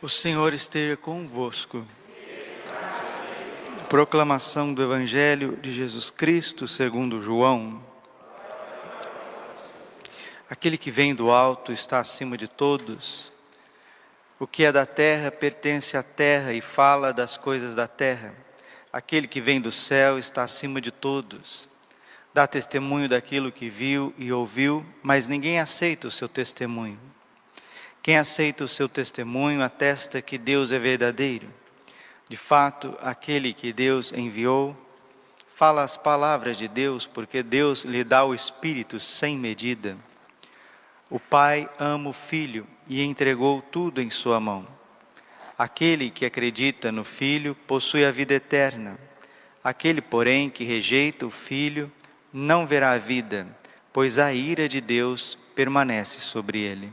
O Senhor esteja convosco. Proclamação do Evangelho de Jesus Cristo segundo João. Aquele que vem do alto está acima de todos. O que é da terra pertence à terra e fala das coisas da terra. Aquele que vem do céu está acima de todos. Dá testemunho daquilo que viu e ouviu, mas ninguém aceita o seu testemunho. Quem aceita o seu testemunho atesta que Deus é verdadeiro. De fato, aquele que Deus enviou fala as palavras de Deus, porque Deus lhe dá o Espírito sem medida. O Pai ama o Filho e entregou tudo em sua mão. Aquele que acredita no Filho possui a vida eterna. Aquele, porém, que rejeita o Filho não verá a vida, pois a ira de Deus permanece sobre ele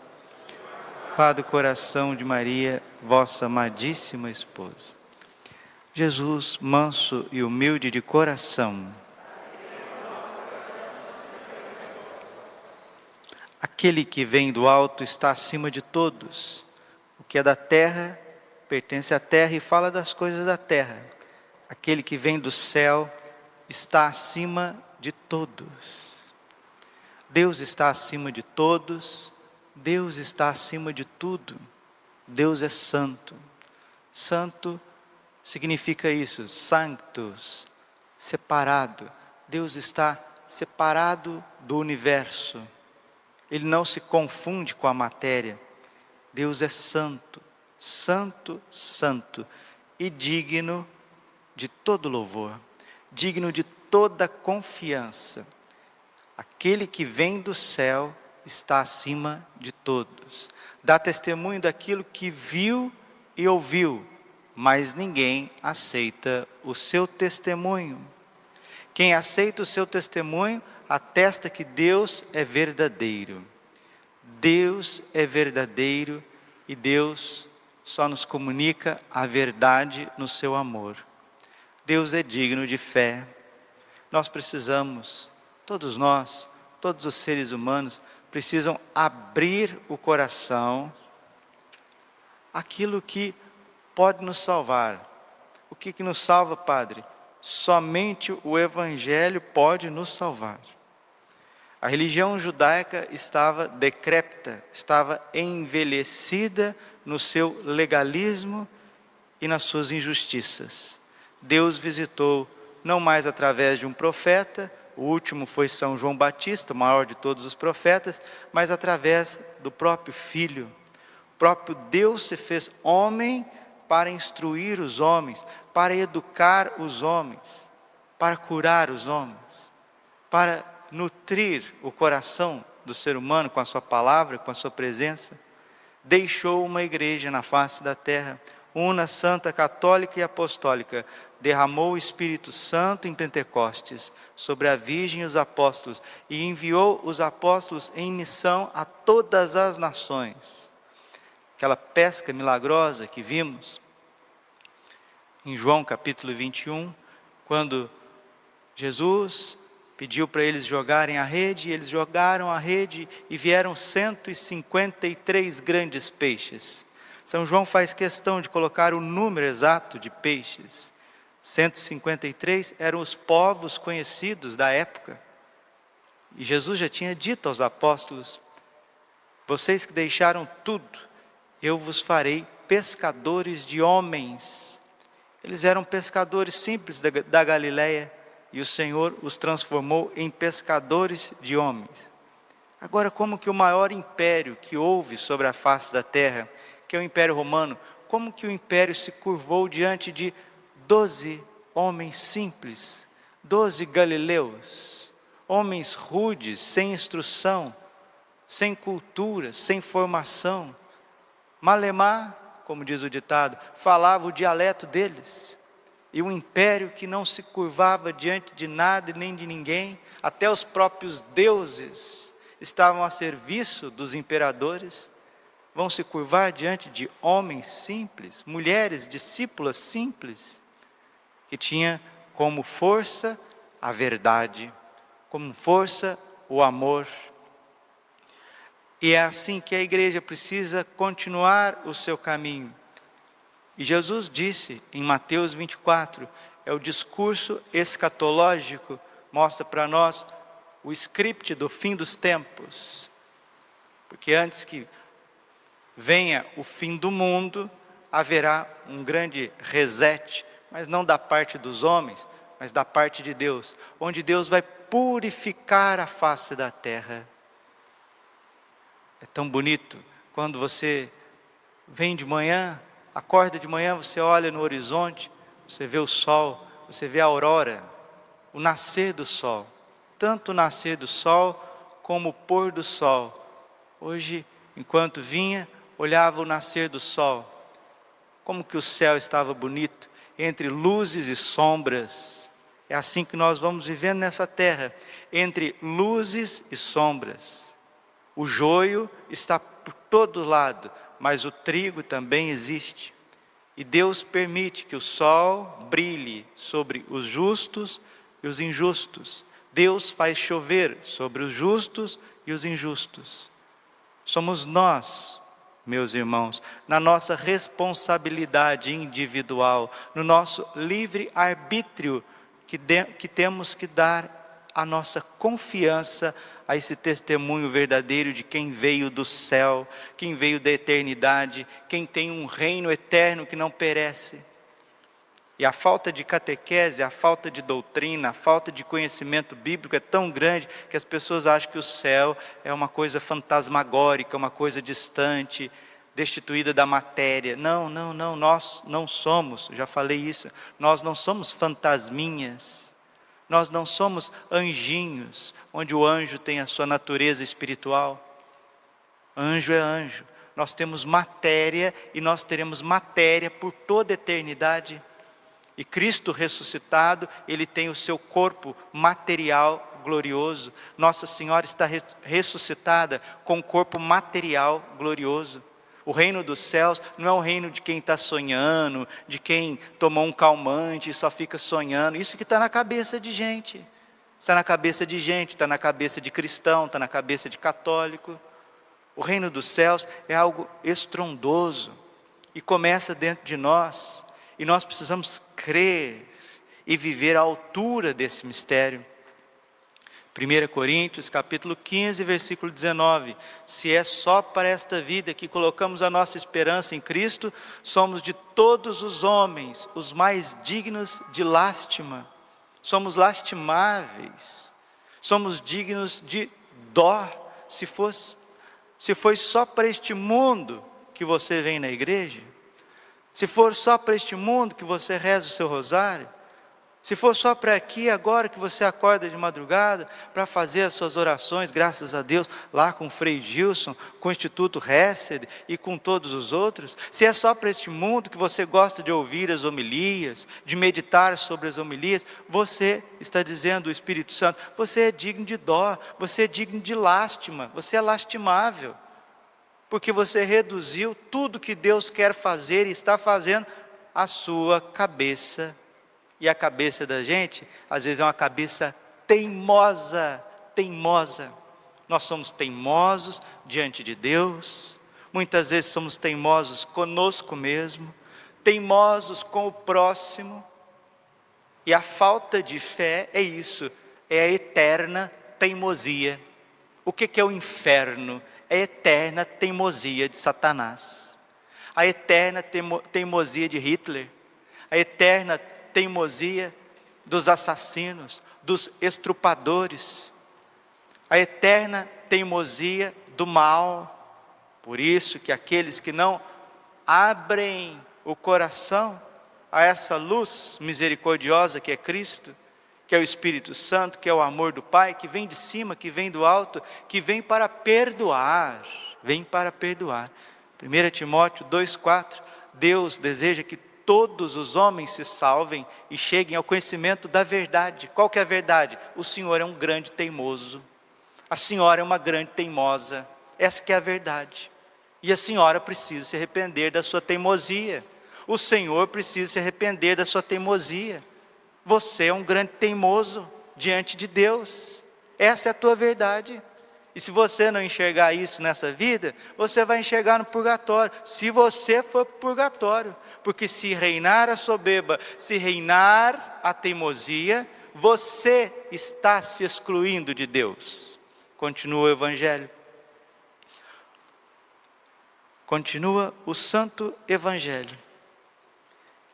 Sagrado Coração de Maria, vossa amadíssima esposa. Jesus, manso e humilde de coração, aquele que vem do alto está acima de todos. O que é da terra pertence à terra e fala das coisas da terra. Aquele que vem do céu está acima de todos. Deus está acima de todos Deus está acima de tudo. Deus é santo. Santo significa isso, sanctus, separado. Deus está separado do universo. Ele não se confunde com a matéria. Deus é santo, santo, santo e digno de todo louvor, digno de toda confiança. Aquele que vem do céu está acima de todos. Dá testemunho daquilo que viu e ouviu, mas ninguém aceita o seu testemunho. Quem aceita o seu testemunho atesta que Deus é verdadeiro. Deus é verdadeiro e Deus só nos comunica a verdade no seu amor. Deus é digno de fé. Nós precisamos, todos nós, todos os seres humanos, precisam abrir o coração aquilo que pode nos salvar. O que, que nos salva, Padre? Somente o Evangelho pode nos salvar. A religião judaica estava decrépita, estava envelhecida no seu legalismo e nas suas injustiças. Deus visitou, não mais através de um profeta, o último foi São João Batista, o maior de todos os profetas, mas através do próprio Filho. O próprio Deus se fez homem para instruir os homens, para educar os homens, para curar os homens, para nutrir o coração do ser humano com a sua palavra, com a sua presença. Deixou uma igreja na face da terra, una, santa, católica e apostólica, derramou o Espírito Santo em Pentecostes sobre a Virgem e os apóstolos e enviou os apóstolos em missão a todas as nações. Aquela pesca milagrosa que vimos em João capítulo 21, quando Jesus pediu para eles jogarem a rede, e eles jogaram a rede e vieram 153 grandes peixes. São João faz questão de colocar o número exato de peixes. 153 eram os povos conhecidos da época. E Jesus já tinha dito aos apóstolos: Vocês que deixaram tudo, eu vos farei pescadores de homens. Eles eram pescadores simples da, da Galileia e o Senhor os transformou em pescadores de homens. Agora, como que o maior império que houve sobre a face da terra, que é o Império Romano, como que o império se curvou diante de doze homens simples, doze galileus, homens rudes, sem instrução, sem cultura, sem formação. Malemar, como diz o ditado, falava o dialeto deles. e um império que não se curvava diante de nada e nem de ninguém, até os próprios deuses estavam a serviço dos imperadores, vão se curvar diante de homens simples, mulheres, discípulas simples, que tinha como força a verdade, como força o amor. E é assim que a igreja precisa continuar o seu caminho. E Jesus disse em Mateus 24, é o discurso escatológico, mostra para nós o script do fim dos tempos. Porque antes que venha o fim do mundo, haverá um grande reset, mas não da parte dos homens, mas da parte de Deus, onde Deus vai purificar a face da terra. É tão bonito quando você vem de manhã, acorda de manhã, você olha no horizonte, você vê o sol, você vê a aurora, o nascer do sol, tanto o nascer do sol como o pôr do sol. Hoje, enquanto vinha, olhava o nascer do sol, como que o céu estava bonito, entre luzes e sombras. É assim que nós vamos vivendo nessa terra, entre luzes e sombras. O joio está por todo lado, mas o trigo também existe. E Deus permite que o sol brilhe sobre os justos e os injustos. Deus faz chover sobre os justos e os injustos. Somos nós meus irmãos, na nossa responsabilidade individual, no nosso livre arbítrio, que, de, que temos que dar a nossa confiança a esse testemunho verdadeiro de quem veio do céu, quem veio da eternidade, quem tem um reino eterno que não perece. E a falta de catequese, a falta de doutrina, a falta de conhecimento bíblico é tão grande que as pessoas acham que o céu é uma coisa fantasmagórica, uma coisa distante, destituída da matéria. Não, não, não, nós não somos, já falei isso, nós não somos fantasminhas. Nós não somos anjinhos, onde o anjo tem a sua natureza espiritual. Anjo é anjo. Nós temos matéria e nós teremos matéria por toda a eternidade. E Cristo ressuscitado, ele tem o seu corpo material glorioso. Nossa Senhora está ressuscitada com o corpo material glorioso. O reino dos céus não é o reino de quem está sonhando, de quem tomou um calmante e só fica sonhando. Isso que está na cabeça de gente. Está na cabeça de gente, está na cabeça de cristão, está na cabeça de católico. O reino dos céus é algo estrondoso e começa dentro de nós. E nós precisamos crer e viver à altura desse mistério. 1 Coríntios, capítulo 15, versículo 19. Se é só para esta vida que colocamos a nossa esperança em Cristo, somos de todos os homens os mais dignos de lástima. Somos lastimáveis. Somos dignos de dó. Se fosse, se foi só para este mundo que você vem na igreja, se for só para este mundo que você reza o seu rosário, se for só para aqui, agora que você acorda de madrugada, para fazer as suas orações, graças a Deus, lá com o Frei Gilson, com o Instituto Hesed e com todos os outros, se é só para este mundo que você gosta de ouvir as homilias, de meditar sobre as homilias, você está dizendo o Espírito Santo, você é digno de dó, você é digno de lástima, você é lastimável porque você reduziu tudo que Deus quer fazer e está fazendo à sua cabeça. E a cabeça da gente, às vezes, é uma cabeça teimosa, teimosa. Nós somos teimosos diante de Deus, muitas vezes somos teimosos conosco mesmo, teimosos com o próximo. E a falta de fé é isso, é a eterna teimosia. O que é o inferno? A eterna teimosia de Satanás, a eterna teimosia de Hitler, a eterna teimosia dos assassinos, dos estrupadores, a eterna teimosia do mal. Por isso que aqueles que não abrem o coração a essa luz misericordiosa que é Cristo, que é o Espírito Santo, que é o amor do Pai, que vem de cima, que vem do alto, que vem para perdoar, vem para perdoar. 1 Timóteo 2,4, Deus deseja que todos os homens se salvem e cheguem ao conhecimento da verdade. Qual que é a verdade? O Senhor é um grande teimoso. A senhora é uma grande teimosa. Essa que é a verdade. E a senhora precisa se arrepender da sua teimosia. O Senhor precisa se arrepender da sua teimosia. Você é um grande teimoso diante de Deus. Essa é a tua verdade. E se você não enxergar isso nessa vida, você vai enxergar no purgatório. Se você for purgatório, porque se reinar a soberba, se reinar a teimosia, você está se excluindo de Deus. Continua o Evangelho. Continua o Santo Evangelho.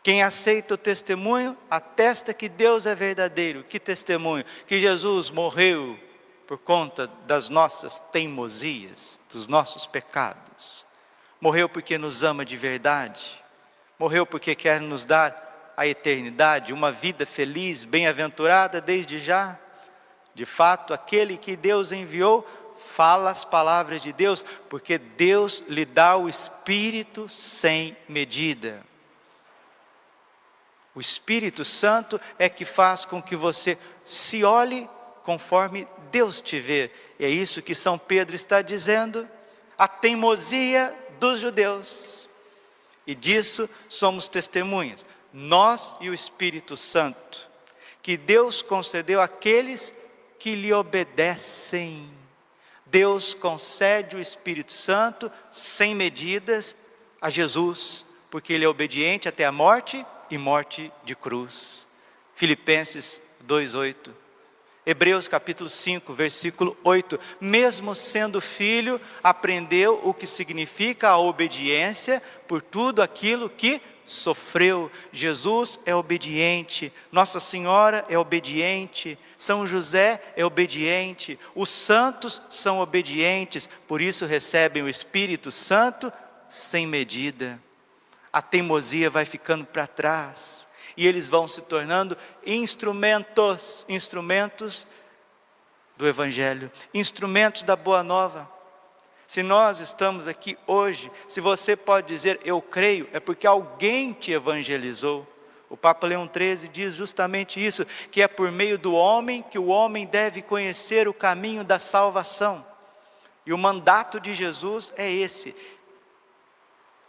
Quem aceita o testemunho, atesta que Deus é verdadeiro. Que testemunho? Que Jesus morreu por conta das nossas teimosias, dos nossos pecados. Morreu porque nos ama de verdade. Morreu porque quer nos dar a eternidade, uma vida feliz, bem-aventurada desde já. De fato, aquele que Deus enviou fala as palavras de Deus, porque Deus lhe dá o Espírito sem medida. O Espírito Santo é que faz com que você se olhe conforme Deus te vê. E é isso que São Pedro está dizendo, a teimosia dos judeus. E disso somos testemunhas, nós e o Espírito Santo, que Deus concedeu àqueles que lhe obedecem. Deus concede o Espírito Santo sem medidas a Jesus, porque ele é obediente até a morte e morte de cruz. Filipenses 2:8. Hebreus capítulo 5, versículo 8. Mesmo sendo filho, aprendeu o que significa a obediência por tudo aquilo que sofreu. Jesus é obediente, Nossa Senhora é obediente, São José é obediente, os santos são obedientes, por isso recebem o Espírito Santo sem medida. A teimosia vai ficando para trás e eles vão se tornando instrumentos, instrumentos do Evangelho, instrumentos da Boa Nova. Se nós estamos aqui hoje, se você pode dizer eu creio, é porque alguém te evangelizou. O Papa Leão XIII diz justamente isso, que é por meio do homem que o homem deve conhecer o caminho da salvação. E o mandato de Jesus é esse.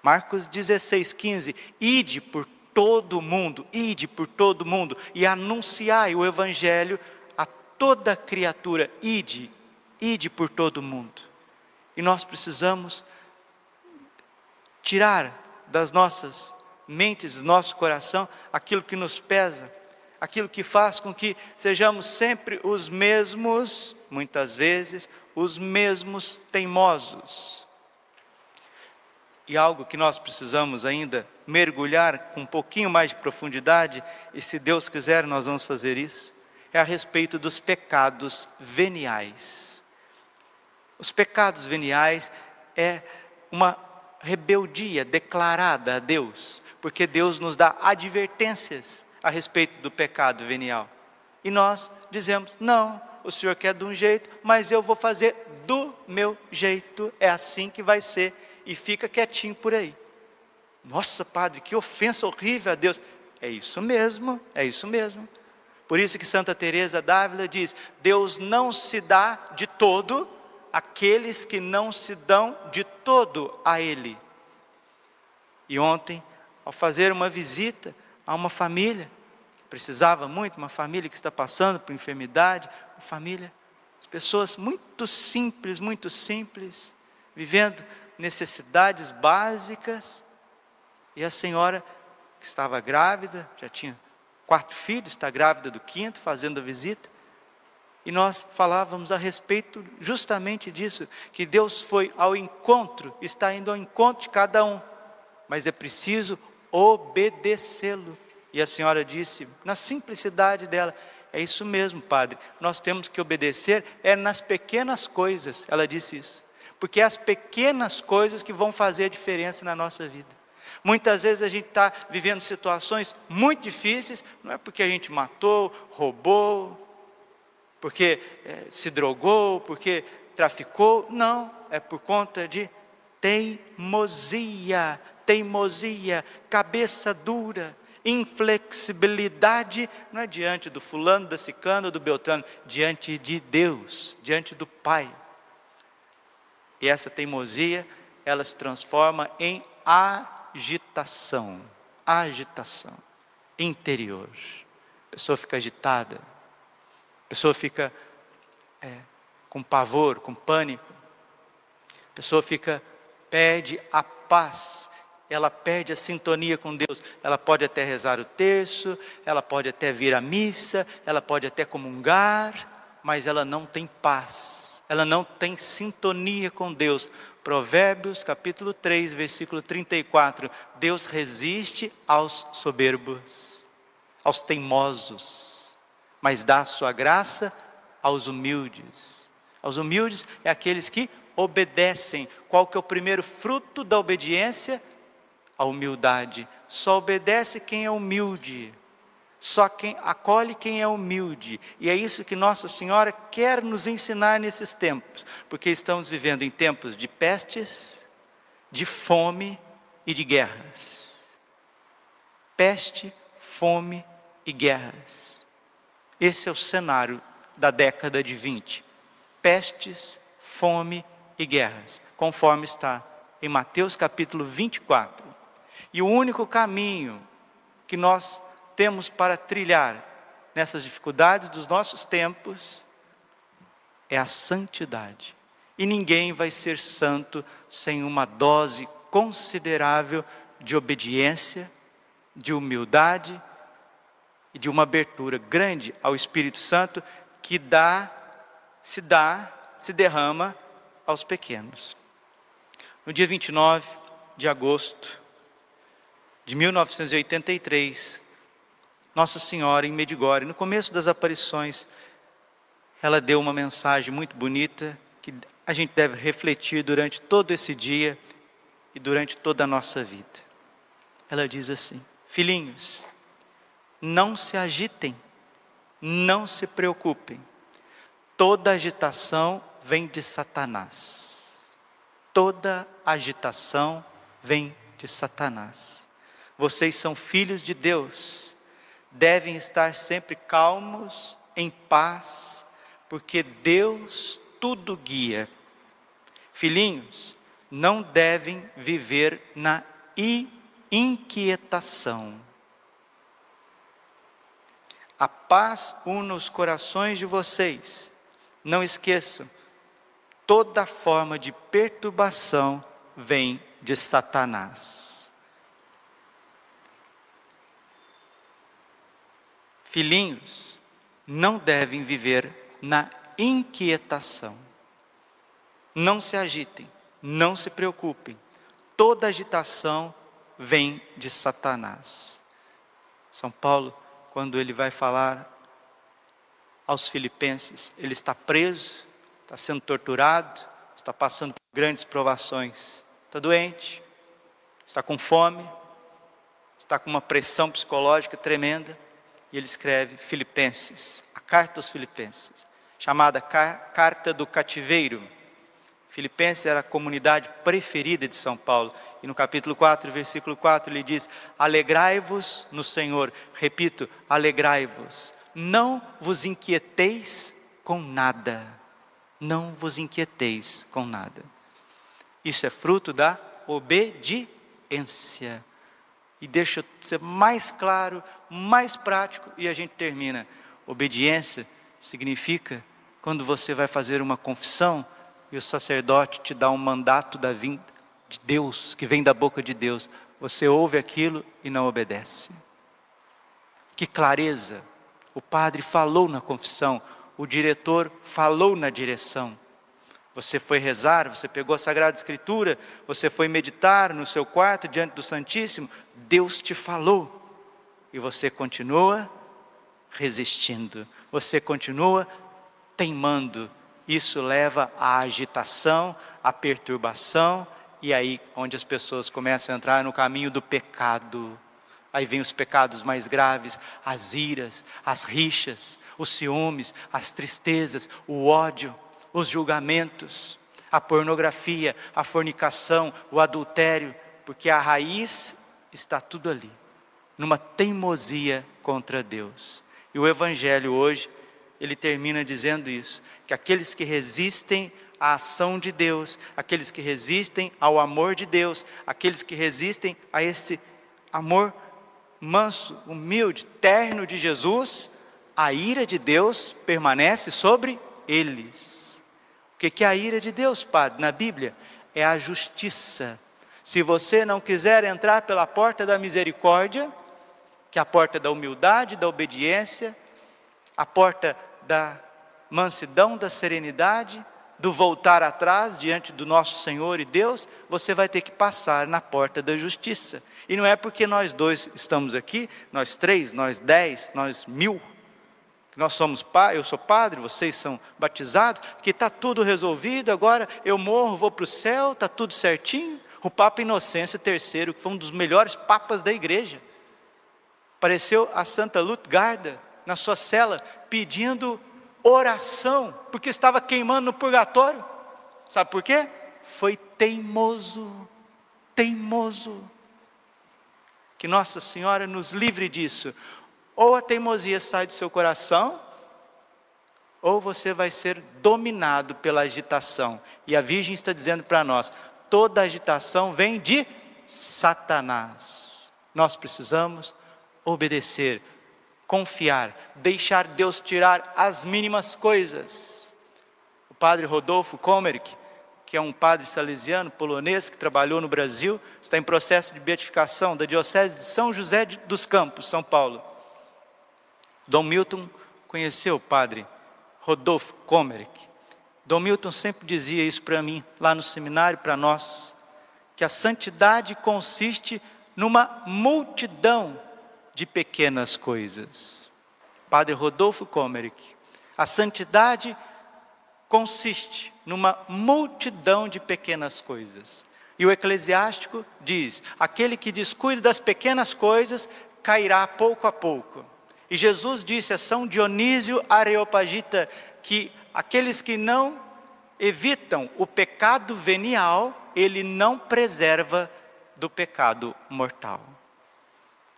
Marcos 16, 15: Ide por todo mundo, ide por todo mundo e anunciai o evangelho a toda criatura, ide, ide por todo mundo. E nós precisamos tirar das nossas mentes, do nosso coração, aquilo que nos pesa, aquilo que faz com que sejamos sempre os mesmos, muitas vezes, os mesmos teimosos. E algo que nós precisamos ainda mergulhar com um pouquinho mais de profundidade, e se Deus quiser, nós vamos fazer isso, é a respeito dos pecados veniais. Os pecados veniais é uma rebeldia declarada a Deus, porque Deus nos dá advertências a respeito do pecado venial. E nós dizemos: não, o Senhor quer de um jeito, mas eu vou fazer do meu jeito, é assim que vai ser, e fica quietinho por aí. Nossa, padre, que ofensa horrível a Deus. É isso mesmo, é isso mesmo. Por isso que Santa Teresa d'Ávila diz: Deus não se dá de todo aqueles que não se dão de todo a ele. E ontem, ao fazer uma visita a uma família que precisava muito, uma família que está passando por enfermidade, uma família, pessoas muito simples, muito simples, vivendo necessidades básicas, e a senhora, que estava grávida, já tinha quatro filhos, está grávida do quinto, fazendo a visita. E nós falávamos a respeito justamente disso, que Deus foi ao encontro, está indo ao encontro de cada um, mas é preciso obedecê-lo. E a senhora disse, na simplicidade dela, é isso mesmo, padre, nós temos que obedecer, é nas pequenas coisas, ela disse isso, porque é as pequenas coisas que vão fazer a diferença na nossa vida. Muitas vezes a gente está vivendo situações muito difíceis, não é porque a gente matou, roubou, porque é, se drogou, porque traficou, não, é por conta de teimosia, teimosia, cabeça dura, inflexibilidade, não é diante do fulano, da cicano, do beltrano, diante de Deus, diante do Pai. E essa teimosia, ela se transforma em agitação, agitação interior. A pessoa fica agitada, a pessoa fica é, com pavor, com pânico, a pessoa fica, perde a paz, ela perde a sintonia com Deus. Ela pode até rezar o terço, ela pode até vir à missa, ela pode até comungar, mas ela não tem paz, ela não tem sintonia com Deus. Provérbios capítulo 3, versículo 34: Deus resiste aos soberbos, aos teimosos, mas dá sua graça aos humildes. Aos humildes é aqueles que obedecem. Qual que é o primeiro fruto da obediência? a humildade. Só obedece quem é humilde. Só quem acolhe quem é humilde. E é isso que Nossa Senhora quer nos ensinar nesses tempos, porque estamos vivendo em tempos de pestes, de fome e de guerras. Peste, fome e guerras. Esse é o cenário da década de 20. Pestes, fome e guerras, conforme está em Mateus capítulo 24. E o único caminho que nós temos para trilhar nessas dificuldades dos nossos tempos é a santidade. E ninguém vai ser santo sem uma dose considerável de obediência, de humildade e de uma abertura grande ao Espírito Santo que dá, se dá, se derrama aos pequenos. No dia 29 de agosto de 1983, Nossa Senhora em Medigore, no começo das aparições, ela deu uma mensagem muito bonita que a gente deve refletir durante todo esse dia e durante toda a nossa vida. Ela diz assim: Filhinhos, não se agitem, não se preocupem. Toda agitação vem de Satanás. Toda agitação vem de Satanás. Vocês são filhos de Deus, devem estar sempre calmos, em paz, porque Deus tudo guia. Filhinhos, não devem viver na inquietação. A paz une os corações de vocês. Não esqueçam, toda forma de perturbação vem de Satanás. Filhinhos, não devem viver na inquietação. Não se agitem, não se preocupem. Toda agitação vem de Satanás. São Paulo, quando ele vai falar aos filipenses, ele está preso, está sendo torturado, está passando por grandes provações, está doente, está com fome, está com uma pressão psicológica tremenda e ele escreve Filipenses, a carta aos Filipenses, chamada Carta do Cativeiro. Filipenses era a comunidade preferida de São Paulo. E no capítulo 4, versículo 4, ele diz: Alegrai-vos no Senhor. Repito, alegrai-vos. Não vos inquieteis com nada. Não vos inquieteis com nada. Isso é fruto da obediência. E deixa eu ser mais claro, mais prático e a gente termina. Obediência significa quando você vai fazer uma confissão e o sacerdote te dá um mandato da vinda de Deus, que vem da boca de Deus, você ouve aquilo e não obedece. Que clareza! O padre falou na confissão, o diretor falou na direção. Você foi rezar, você pegou a Sagrada Escritura, você foi meditar no seu quarto diante do Santíssimo, Deus te falou e você continua resistindo, você continua teimando. Isso leva à agitação, à perturbação, e aí onde as pessoas começam a entrar no caminho do pecado. Aí vem os pecados mais graves, as iras, as rixas, os ciúmes, as tristezas, o ódio, os julgamentos, a pornografia, a fornicação, o adultério, Porque a raiz está tudo ali, numa teimosia contra Deus. E o Evangelho hoje, ele termina dizendo isso: que aqueles que resistem à ação de Deus, aqueles que resistem ao amor de Deus, aqueles que resistem a esse amor manso, humilde, terno de Jesus, a ira de Deus permanece sobre eles. O que é a ira de Deus, Padre, na Bíblia? É a justiça. Se você não quiser entrar pela porta da misericórdia, que é a porta da humildade, da obediência, a porta da mansidão, da serenidade, do voltar atrás diante do nosso Senhor e Deus, você vai ter que passar na porta da justiça. E não é porque nós dois estamos aqui, nós três, nós dez, nós mil, nós somos eu sou padre, vocês são batizados, que está tudo resolvido, agora eu morro, vou para o céu, está tudo certinho. O Papa Inocêncio III, que foi um dos melhores papas da igreja, apareceu a Santa Lutgarda na sua cela pedindo oração, porque estava queimando no purgatório. Sabe por quê? Foi teimoso, teimoso. Que Nossa Senhora nos livre disso. Ou a teimosia sai do seu coração, ou você vai ser dominado pela agitação. E a Virgem está dizendo para nós: toda agitação vem de Satanás. Nós precisamos obedecer, confiar, deixar Deus tirar as mínimas coisas. O padre Rodolfo Komerck, que é um padre salesiano polonês que trabalhou no Brasil, está em processo de beatificação da Diocese de São José dos Campos, São Paulo. Dom Milton conheceu o padre Rodolfo Komerek. Dom Milton sempre dizia isso para mim, lá no seminário, para nós, que a santidade consiste numa multidão de pequenas coisas. Padre Rodolfo Komerek. A santidade consiste numa multidão de pequenas coisas. E o eclesiástico diz: aquele que descuida das pequenas coisas cairá pouco a pouco. E Jesus disse a São Dionísio Areopagita que aqueles que não evitam o pecado venial, ele não preserva do pecado mortal.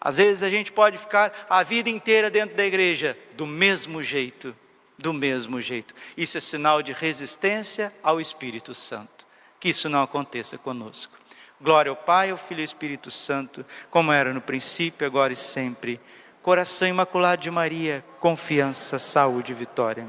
Às vezes a gente pode ficar a vida inteira dentro da igreja do mesmo jeito, do mesmo jeito. Isso é sinal de resistência ao Espírito Santo. Que isso não aconteça conosco. Glória ao Pai, ao Filho e ao Espírito Santo, como era no princípio, agora e sempre Coração Imaculado de Maria, confiança, saúde e vitória.